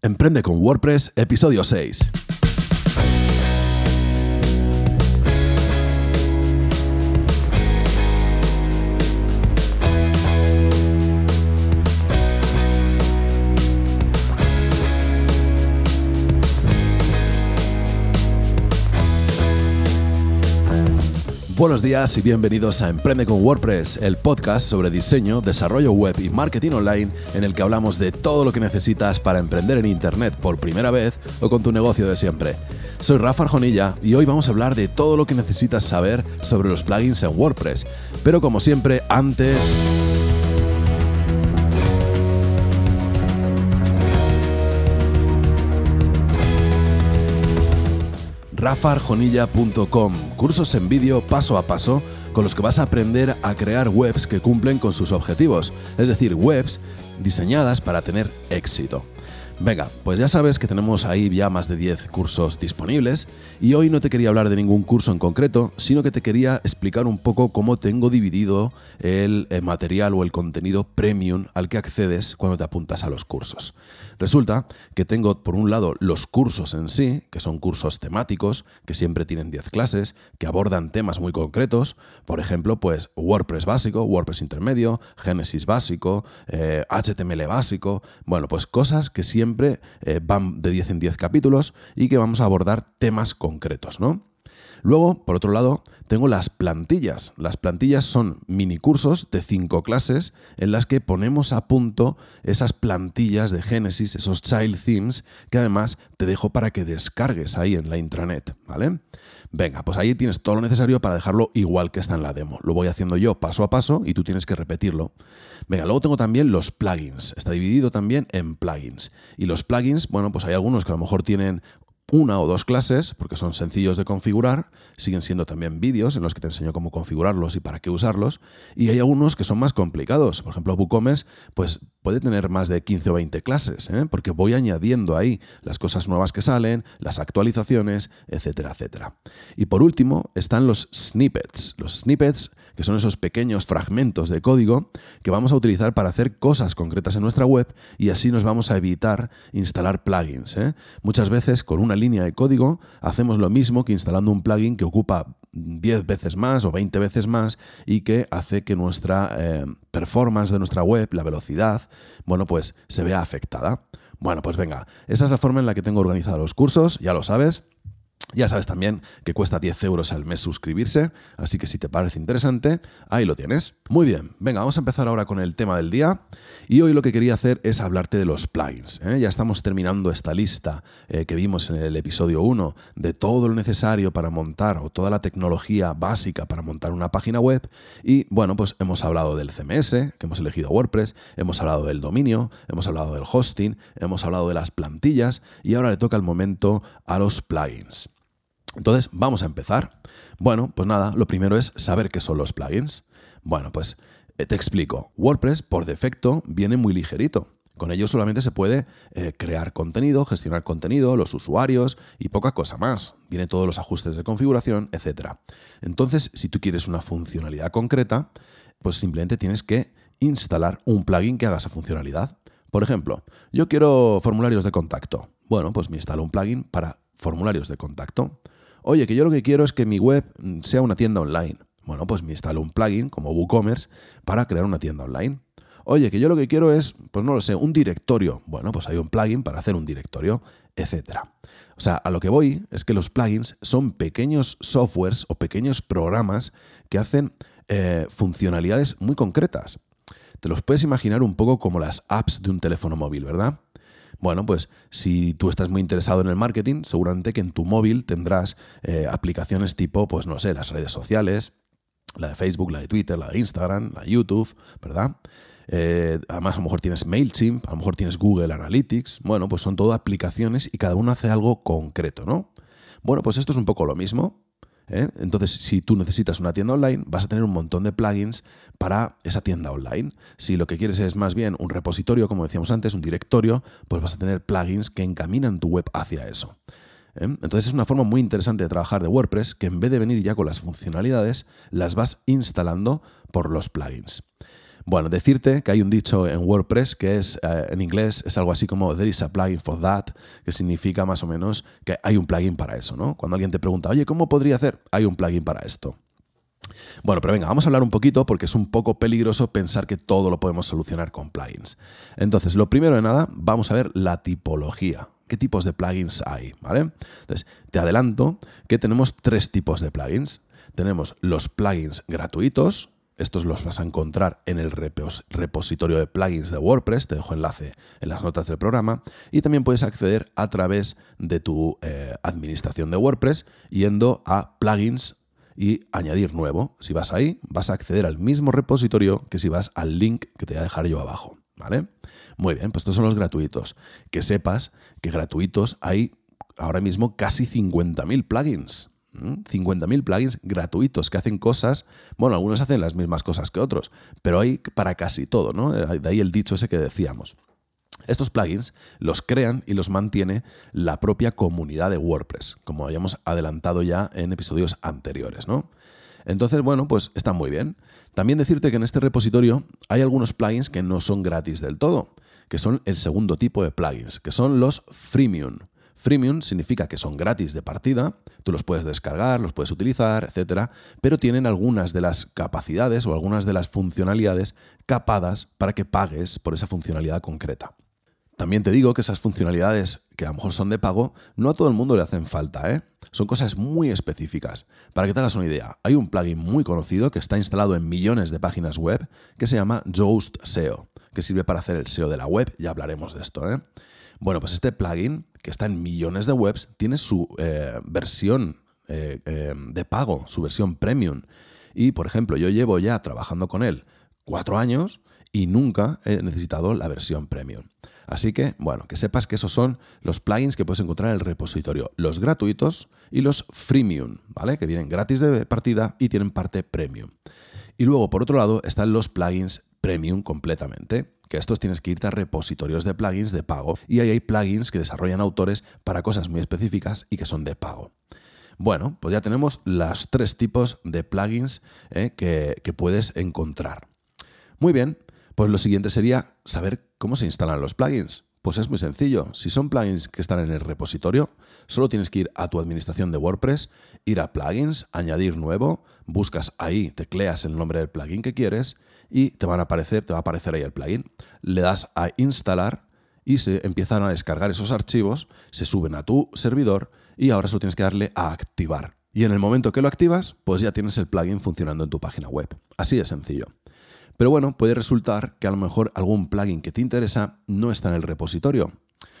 Emprende con WordPress, episodio 6. Buenos días y bienvenidos a Emprende con WordPress, el podcast sobre diseño, desarrollo web y marketing online en el que hablamos de todo lo que necesitas para emprender en Internet por primera vez o con tu negocio de siempre. Soy Rafa Arjonilla y hoy vamos a hablar de todo lo que necesitas saber sobre los plugins en WordPress. Pero como siempre, antes... rafarjonilla.com, cursos en vídeo paso a paso con los que vas a aprender a crear webs que cumplen con sus objetivos, es decir, webs diseñadas para tener éxito. Venga, pues ya sabes que tenemos ahí ya más de 10 cursos disponibles y hoy no te quería hablar de ningún curso en concreto, sino que te quería explicar un poco cómo tengo dividido el eh, material o el contenido premium al que accedes cuando te apuntas a los cursos. Resulta que tengo por un lado los cursos en sí, que son cursos temáticos, que siempre tienen 10 clases, que abordan temas muy concretos, por ejemplo, pues WordPress básico, WordPress intermedio, Genesis básico, HTML eh, básico, bueno, pues cosas que siempre siempre eh, van de 10 en 10 capítulos y que vamos a abordar temas concretos, ¿no? Luego, por otro lado, tengo las plantillas. Las plantillas son mini cursos de 5 clases en las que ponemos a punto esas plantillas de Genesis, esos child themes, que además te dejo para que descargues ahí en la intranet, ¿vale? Venga, pues ahí tienes todo lo necesario para dejarlo igual que está en la demo. Lo voy haciendo yo paso a paso y tú tienes que repetirlo. Venga, luego tengo también los plugins. Está dividido también en plugins. Y los plugins, bueno, pues hay algunos que a lo mejor tienen una o dos clases, porque son sencillos de configurar, siguen siendo también vídeos en los que te enseño cómo configurarlos y para qué usarlos, y hay algunos que son más complicados. Por ejemplo, WooCommerce pues, puede tener más de 15 o 20 clases, ¿eh? porque voy añadiendo ahí las cosas nuevas que salen, las actualizaciones, etcétera, etcétera. Y por último están los snippets. Los snippets que son esos pequeños fragmentos de código que vamos a utilizar para hacer cosas concretas en nuestra web y así nos vamos a evitar instalar plugins. ¿eh? Muchas veces con una línea de código hacemos lo mismo que instalando un plugin que ocupa 10 veces más o 20 veces más y que hace que nuestra eh, performance de nuestra web, la velocidad, bueno, pues se vea afectada. Bueno, pues venga, esa es la forma en la que tengo organizados los cursos, ya lo sabes. Ya sabes también que cuesta 10 euros al mes suscribirse, así que si te parece interesante, ahí lo tienes. Muy bien, venga, vamos a empezar ahora con el tema del día. Y hoy lo que quería hacer es hablarte de los plugins. ¿eh? Ya estamos terminando esta lista eh, que vimos en el episodio 1 de todo lo necesario para montar o toda la tecnología básica para montar una página web. Y bueno, pues hemos hablado del CMS, que hemos elegido WordPress, hemos hablado del dominio, hemos hablado del hosting, hemos hablado de las plantillas y ahora le toca el momento a los plugins. Entonces, vamos a empezar. Bueno, pues nada, lo primero es saber qué son los plugins. Bueno, pues eh, te explico. WordPress, por defecto, viene muy ligerito. Con ello solamente se puede eh, crear contenido, gestionar contenido, los usuarios y poca cosa más. Viene todos los ajustes de configuración, etc. Entonces, si tú quieres una funcionalidad concreta, pues simplemente tienes que instalar un plugin que haga esa funcionalidad. Por ejemplo, yo quiero formularios de contacto. Bueno, pues me instalo un plugin para formularios de contacto. Oye, que yo lo que quiero es que mi web mm, sea una tienda online. Bueno, pues me instalo un plugin como WooCommerce para crear una tienda online. Oye, que yo lo que quiero es, pues no lo sé, un directorio. Bueno, pues hay un plugin para hacer un directorio, etc. O sea, a lo que voy es que los plugins son pequeños softwares o pequeños programas que hacen eh, funcionalidades muy concretas. Te los puedes imaginar un poco como las apps de un teléfono móvil, ¿verdad? Bueno, pues si tú estás muy interesado en el marketing, seguramente que en tu móvil tendrás eh, aplicaciones tipo, pues no sé, las redes sociales, la de Facebook, la de Twitter, la de Instagram, la de YouTube, ¿verdad? Eh, además, a lo mejor tienes MailChimp, a lo mejor tienes Google Analytics. Bueno, pues son todo aplicaciones y cada uno hace algo concreto, ¿no? Bueno, pues esto es un poco lo mismo. ¿Eh? Entonces, si tú necesitas una tienda online, vas a tener un montón de plugins para esa tienda online. Si lo que quieres es más bien un repositorio, como decíamos antes, un directorio, pues vas a tener plugins que encaminan tu web hacia eso. ¿eh? Entonces es una forma muy interesante de trabajar de WordPress que en vez de venir ya con las funcionalidades, las vas instalando por los plugins. Bueno, decirte que hay un dicho en WordPress que es, eh, en inglés, es algo así como there is a plugin for that, que significa más o menos que hay un plugin para eso, ¿no? Cuando alguien te pregunta, oye, ¿cómo podría hacer? Hay un plugin para esto. Bueno, pero venga, vamos a hablar un poquito porque es un poco peligroso pensar que todo lo podemos solucionar con plugins. Entonces, lo primero de nada, vamos a ver la tipología. ¿Qué tipos de plugins hay? ¿Vale? Entonces, te adelanto que tenemos tres tipos de plugins. Tenemos los plugins gratuitos, estos los vas a encontrar en el repositorio de plugins de WordPress, te dejo enlace en las notas del programa, y también puedes acceder a través de tu eh, administración de WordPress yendo a plugins y añadir nuevo. Si vas ahí, vas a acceder al mismo repositorio que si vas al link que te voy a dejar yo abajo. ¿Vale? Muy bien, pues estos son los gratuitos. Que sepas que gratuitos hay ahora mismo casi 50.000 plugins. 50.000 plugins gratuitos que hacen cosas, bueno, algunos hacen las mismas cosas que otros, pero hay para casi todo, ¿no? De ahí el dicho ese que decíamos. Estos plugins los crean y los mantiene la propia comunidad de WordPress, como habíamos adelantado ya en episodios anteriores, ¿no? Entonces, bueno, pues está muy bien. También decirte que en este repositorio hay algunos plugins que no son gratis del todo, que son el segundo tipo de plugins, que son los freemium. Freemium significa que son gratis de partida, tú los puedes descargar, los puedes utilizar, etcétera, pero tienen algunas de las capacidades o algunas de las funcionalidades capadas para que pagues por esa funcionalidad concreta. También te digo que esas funcionalidades que a lo mejor son de pago, no a todo el mundo le hacen falta, ¿eh? Son cosas muy específicas. Para que te hagas una idea, hay un plugin muy conocido que está instalado en millones de páginas web que se llama Yoast SEO, que sirve para hacer el SEO de la web, ya hablaremos de esto, ¿eh? Bueno, pues este plugin, que está en millones de webs, tiene su eh, versión eh, de pago, su versión premium. Y, por ejemplo, yo llevo ya trabajando con él cuatro años y nunca he necesitado la versión premium. Así que, bueno, que sepas que esos son los plugins que puedes encontrar en el repositorio, los gratuitos y los freemium, ¿vale? Que vienen gratis de partida y tienen parte premium. Y luego, por otro lado, están los plugins premium completamente, que estos tienes que irte a repositorios de plugins de pago y ahí hay plugins que desarrollan autores para cosas muy específicas y que son de pago. Bueno, pues ya tenemos los tres tipos de plugins eh, que, que puedes encontrar. Muy bien, pues lo siguiente sería saber cómo se instalan los plugins. Pues es muy sencillo. Si son plugins que están en el repositorio, solo tienes que ir a tu administración de WordPress, ir a plugins, añadir nuevo, buscas ahí, tecleas el nombre del plugin que quieres y te van a aparecer, te va a aparecer ahí el plugin. Le das a instalar y se empiezan a descargar esos archivos, se suben a tu servidor y ahora solo tienes que darle a activar. Y en el momento que lo activas, pues ya tienes el plugin funcionando en tu página web. Así de sencillo. Pero bueno, puede resultar que a lo mejor algún plugin que te interesa no está en el repositorio.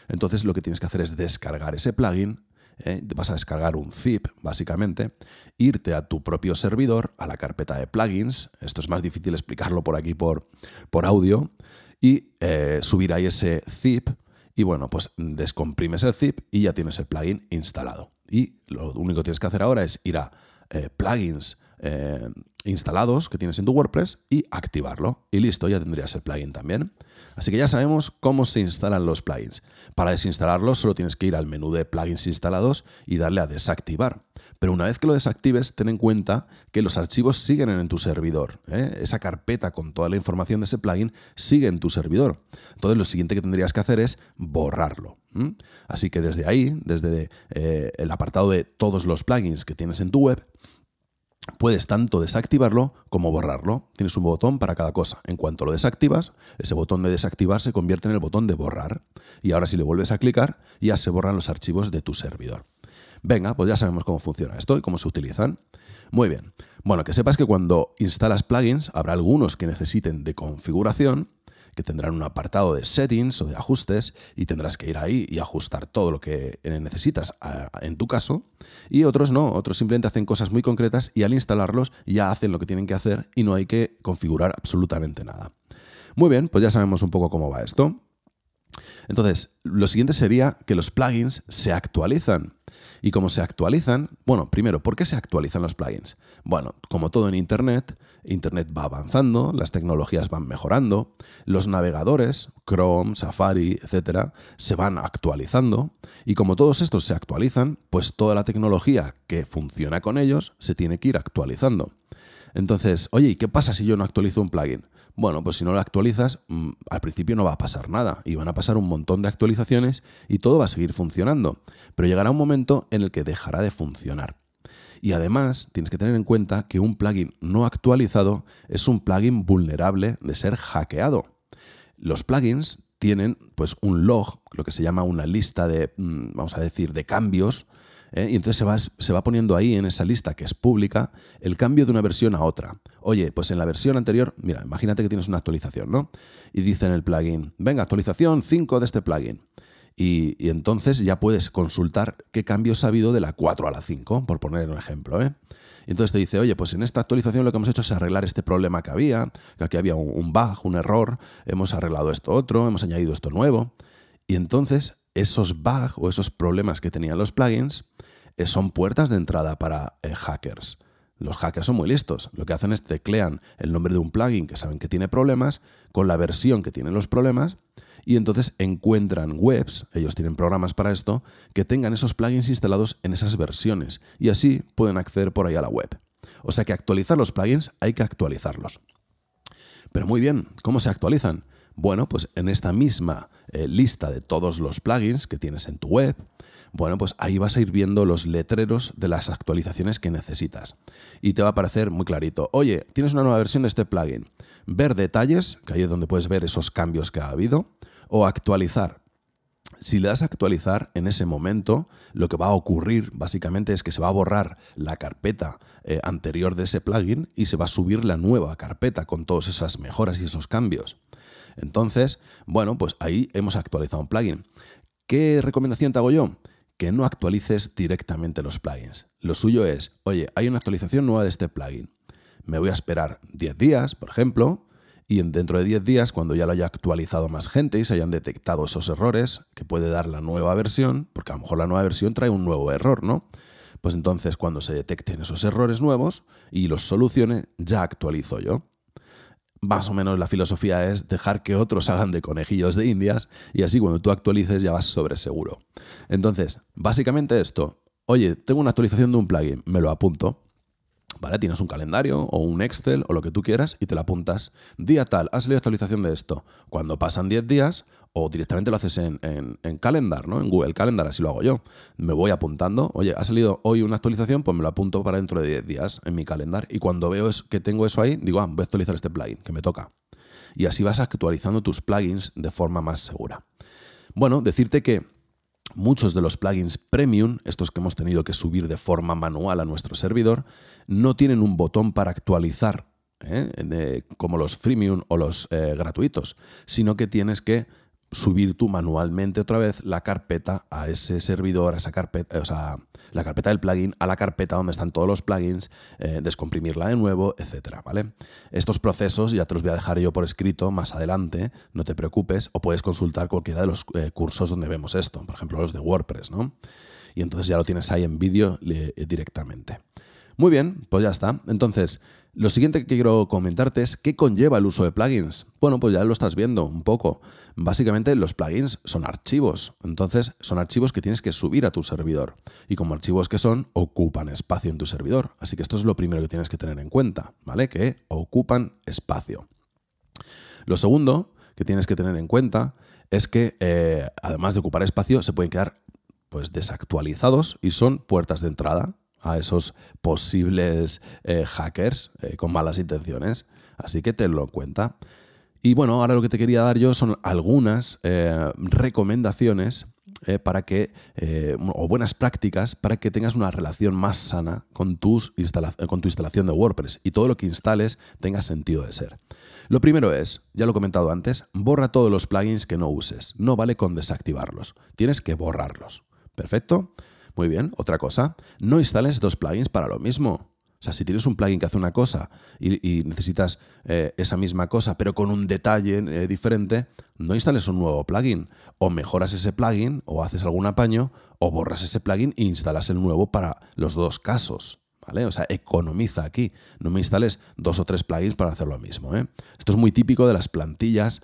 Entonces lo que tienes que hacer es descargar ese plugin, ¿eh? vas a descargar un zip básicamente, irte a tu propio servidor, a la carpeta de plugins, esto es más difícil explicarlo por aquí por, por audio, y eh, subir ahí ese zip y bueno, pues descomprimes el zip y ya tienes el plugin instalado. Y lo único que tienes que hacer ahora es ir a eh, plugins, eh, instalados que tienes en tu WordPress y activarlo. Y listo, ya tendrías el plugin también. Así que ya sabemos cómo se instalan los plugins. Para desinstalarlos solo tienes que ir al menú de plugins instalados y darle a desactivar. Pero una vez que lo desactives, ten en cuenta que los archivos siguen en tu servidor. ¿eh? Esa carpeta con toda la información de ese plugin sigue en tu servidor. Entonces lo siguiente que tendrías que hacer es borrarlo. Así que desde ahí, desde eh, el apartado de todos los plugins que tienes en tu web, puedes tanto desactivarlo como borrarlo. Tienes un botón para cada cosa. En cuanto lo desactivas, ese botón de desactivar se convierte en el botón de borrar. Y ahora si le vuelves a clicar, ya se borran los archivos de tu servidor. Venga, pues ya sabemos cómo funciona esto y cómo se utilizan. Muy bien. Bueno, que sepas que cuando instalas plugins, habrá algunos que necesiten de configuración que tendrán un apartado de settings o de ajustes y tendrás que ir ahí y ajustar todo lo que necesitas en tu caso. Y otros no, otros simplemente hacen cosas muy concretas y al instalarlos ya hacen lo que tienen que hacer y no hay que configurar absolutamente nada. Muy bien, pues ya sabemos un poco cómo va esto. Entonces, lo siguiente sería que los plugins se actualizan. Y como se actualizan, bueno, primero, ¿por qué se actualizan los plugins? Bueno, como todo en Internet, Internet va avanzando, las tecnologías van mejorando, los navegadores, Chrome, Safari, etcétera, se van actualizando y como todos estos se actualizan, pues toda la tecnología que funciona con ellos se tiene que ir actualizando. Entonces, oye, ¿y qué pasa si yo no actualizo un plugin? Bueno, pues si no lo actualizas, mm, al principio no va a pasar nada y van a pasar un montón de actualizaciones y todo va a seguir funcionando. Pero llegará un momento en el que dejará de funcionar. Y además tienes que tener en cuenta que un plugin no actualizado es un plugin vulnerable de ser hackeado. Los plugins tienen pues un log, lo que se llama una lista de, mm, vamos a decir, de cambios, ¿eh? y entonces se va, se va poniendo ahí en esa lista que es pública el cambio de una versión a otra. Oye, pues en la versión anterior, mira, imagínate que tienes una actualización, ¿no? Y dice en el plugin, venga, actualización 5 de este plugin. Y, entonces ya puedes consultar qué cambios ha habido de la 4 a la 5, por poner un ejemplo. ¿eh? entonces te dice, oye, pues en esta actualización lo que hemos hecho es arreglar este problema que había, que aquí había un bug, un error, hemos arreglado esto otro, hemos añadido esto nuevo. Y entonces esos bugs o esos problemas que tenían los plugins eh, son puertas de entrada para eh, hackers. Los hackers son muy listos. Lo que hacen es teclean el nombre de un plugin que saben que tiene problemas con la versión que tiene los problemas y entonces encuentran webs, ellos tienen programas para esto, que tengan esos plugins instalados en esas versiones y así pueden acceder por ahí a la web. O sea que actualizar los plugins hay que actualizarlos. Pero muy bien, ¿cómo se actualizan? Bueno, pues en esta misma eh, lista de todos los plugins que tienes en tu web, bueno, pues ahí vas a ir viendo los letreros de las actualizaciones que necesitas. Y te va a aparecer muy clarito, oye, tienes una nueva versión de este plugin. Ver detalles, que ahí es donde puedes ver esos cambios que ha habido o actualizar. Si le das a actualizar en ese momento, lo que va a ocurrir básicamente es que se va a borrar la carpeta eh, anterior de ese plugin y se va a subir la nueva carpeta con todas esas mejoras y esos cambios. Entonces, bueno, pues ahí hemos actualizado un plugin. ¿Qué recomendación te hago yo? Que no actualices directamente los plugins. Lo suyo es, oye, hay una actualización nueva de este plugin. Me voy a esperar 10 días, por ejemplo, y dentro de 10 días, cuando ya lo haya actualizado más gente y se hayan detectado esos errores que puede dar la nueva versión, porque a lo mejor la nueva versión trae un nuevo error, ¿no? Pues entonces cuando se detecten esos errores nuevos y los solucione, ya actualizo yo. Más o menos la filosofía es dejar que otros hagan de conejillos de indias y así cuando tú actualices ya vas sobre seguro. Entonces, básicamente esto, oye, tengo una actualización de un plugin, me lo apunto, ¿vale? Tienes un calendario o un Excel o lo que tú quieras y te lo apuntas. Día tal, ha salido actualización de esto. Cuando pasan 10 días, o directamente lo haces en, en, Calendar, ¿no? En Google Calendar, así lo hago yo. Me voy apuntando, oye, ha salido hoy una actualización, pues me lo apunto para dentro de 10 días en mi calendar. Y cuando veo que tengo eso ahí, digo, ah, voy a actualizar este plugin, que me toca. Y así vas actualizando tus plugins de forma más segura. Bueno, decirte que muchos de los plugins premium, estos que hemos tenido que subir de forma manual a nuestro servidor, no tienen un botón para actualizar, ¿eh? como los freemium o los eh, gratuitos, sino que tienes que subir tú manualmente otra vez la carpeta a ese servidor, a esa carpeta, o sea, la carpeta del plugin a la carpeta donde están todos los plugins, eh, descomprimirla de nuevo, etcétera, ¿vale? Estos procesos ya te los voy a dejar yo por escrito más adelante, no te preocupes, o puedes consultar cualquiera de los eh, cursos donde vemos esto, por ejemplo los de WordPress, ¿no? Y entonces ya lo tienes ahí en vídeo directamente. Muy bien, pues ya está. Entonces, lo siguiente que quiero comentarte es qué conlleva el uso de plugins. Bueno, pues ya lo estás viendo un poco. Básicamente los plugins son archivos, entonces son archivos que tienes que subir a tu servidor. Y como archivos que son, ocupan espacio en tu servidor. Así que esto es lo primero que tienes que tener en cuenta, ¿vale? Que ocupan espacio. Lo segundo que tienes que tener en cuenta es que eh, además de ocupar espacio, se pueden quedar pues desactualizados y son puertas de entrada a esos posibles eh, hackers eh, con malas intenciones. Así que tenlo en cuenta. Y bueno, ahora lo que te quería dar yo son algunas eh, recomendaciones para que, o buenas prácticas para que tengas una relación más sana con, tus con tu instalación de WordPress y todo lo que instales tenga sentido de ser. Lo primero es, ya lo he comentado antes, borra todos los plugins que no uses. No vale con desactivarlos. Tienes que borrarlos. ¿Perfecto? Muy bien, otra cosa, no instales dos plugins para lo mismo. O sea, si tienes un plugin que hace una cosa y, necesitas eh, esa misma cosa, pero con un detalle eh, diferente, no instales un nuevo plugin. O mejoras ese plugin, o haces algún apaño, o borras ese plugin e instalas el nuevo para los dos casos. O sea, economiza aquí. No me instales dos o tres plugins para hacer lo mismo. ¿eh? Esto es muy típico de las plantillas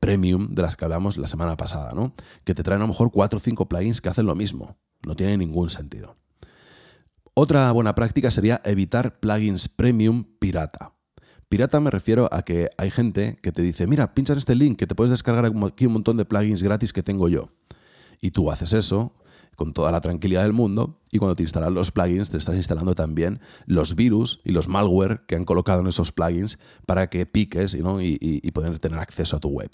premium de las que hablamos la semana pasada, ¿no? Que te traen a lo mejor cuatro o cinco plugins que hacen lo mismo. No tiene ningún sentido. Otra buena práctica sería evitar plugins premium pirata. Pirata me refiero a que hay gente que te dice, mira, pincha en este link que te puedes descargar aquí un montón de plugins gratis que tengo yo. Y tú haces eso con toda la tranquilidad del mundo y cuando te instalas los plugins te estás instalando también los virus y los malware que han colocado en esos plugins para que piques y, y poder tener acceso a tu web.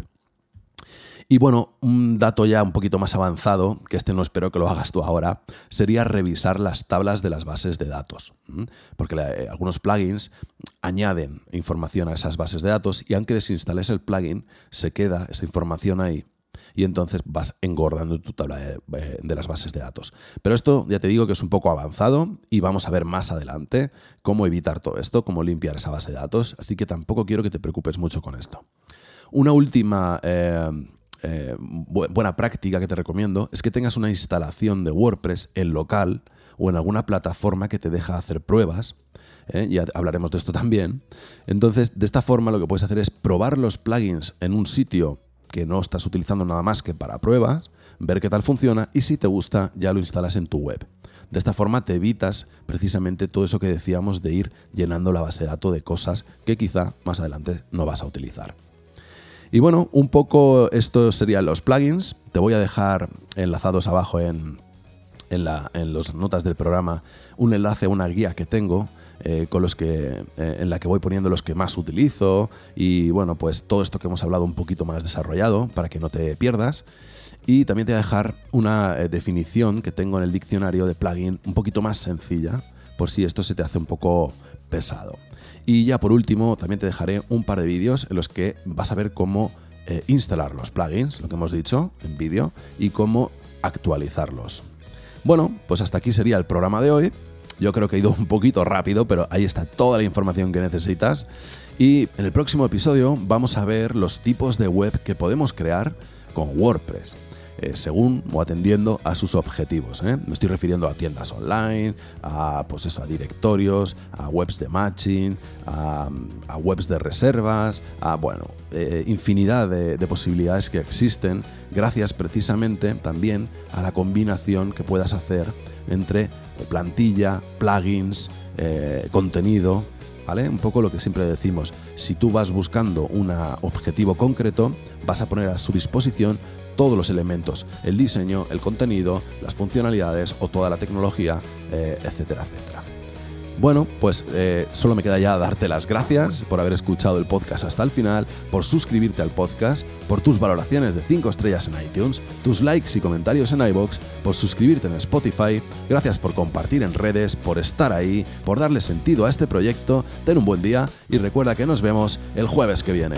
Y bueno, un dato ya un poquito más avanzado, que este no espero que lo hagas tú ahora, sería revisar las tablas de las bases de datos. Porque eh, algunos plugins añaden información a esas bases de datos y aunque desinstales el plugin, se queda esa información ahí y entonces vas engordando tu tabla de, eh, de, las bases de datos. Pero esto ya te digo que es un poco avanzado y vamos a ver más adelante cómo evitar todo esto, cómo limpiar esa base de datos, así que tampoco quiero que te preocupes mucho con esto. Una última eh, eh, buena práctica que te recomiendo es que tengas una instalación de WordPress en local o en alguna plataforma que te deja hacer pruebas. ¿eh? Ya hablaremos de esto también. Entonces, de esta forma lo que puedes hacer es probar los plugins en un sitio que no estás utilizando nada más que para pruebas, ver qué tal funciona y si te gusta ya lo instalas en tu web. De esta forma te evitas precisamente todo eso que decíamos de ir llenando la base de datos de cosas que quizá más adelante no vas a utilizar. Y bueno, un poco esto serían los plugins. Te voy a dejar enlazados abajo en, en, la, las notas del programa un enlace una guía que tengo eh, con los que, eh, en la que voy poniendo los que más utilizo y bueno, pues todo esto que hemos hablado un poquito más desarrollado para que no te pierdas. Y también te voy a dejar una eh, definición que tengo en el diccionario de plugin un poquito más sencilla, por si esto se te hace un poco pesado. Y ya por último, también te dejaré un par de vídeos en los que vas a ver cómo instalar los plugins, lo que hemos dicho en vídeo, y cómo actualizarlos. Bueno, pues hasta aquí sería el programa de hoy. Yo creo que he ido un poquito rápido, pero ahí está toda la información que necesitas. Y en el próximo episodio vamos a ver los tipos de web que podemos crear con WordPress. Eh, según o atendiendo a sus objetivos. ¿eh? Me estoy refiriendo a tiendas online, a, pues eso, a directorios, a webs de matching, a, webs de reservas, a bueno, eh, infinidad de, posibilidades que existen gracias precisamente también a la combinación que puedas hacer entre plantilla, plugins, contenido, Un poco lo que siempre decimos, si tú vas buscando un objetivo concreto, vas a poner a su disposición todos los elementos, el diseño, el contenido, las funcionalidades o toda la tecnología, eh, etcétera, etcétera. Bueno, pues eh, solo me queda ya darte las gracias por haber escuchado el podcast hasta el final, por suscribirte al podcast, por tus valoraciones de 5 estrellas en iTunes, tus likes y comentarios en iBox, por suscribirte en Spotify, gracias por compartir en redes, por estar ahí, por darle sentido a este proyecto. Ten un buen día y recuerda que nos vemos el jueves que viene.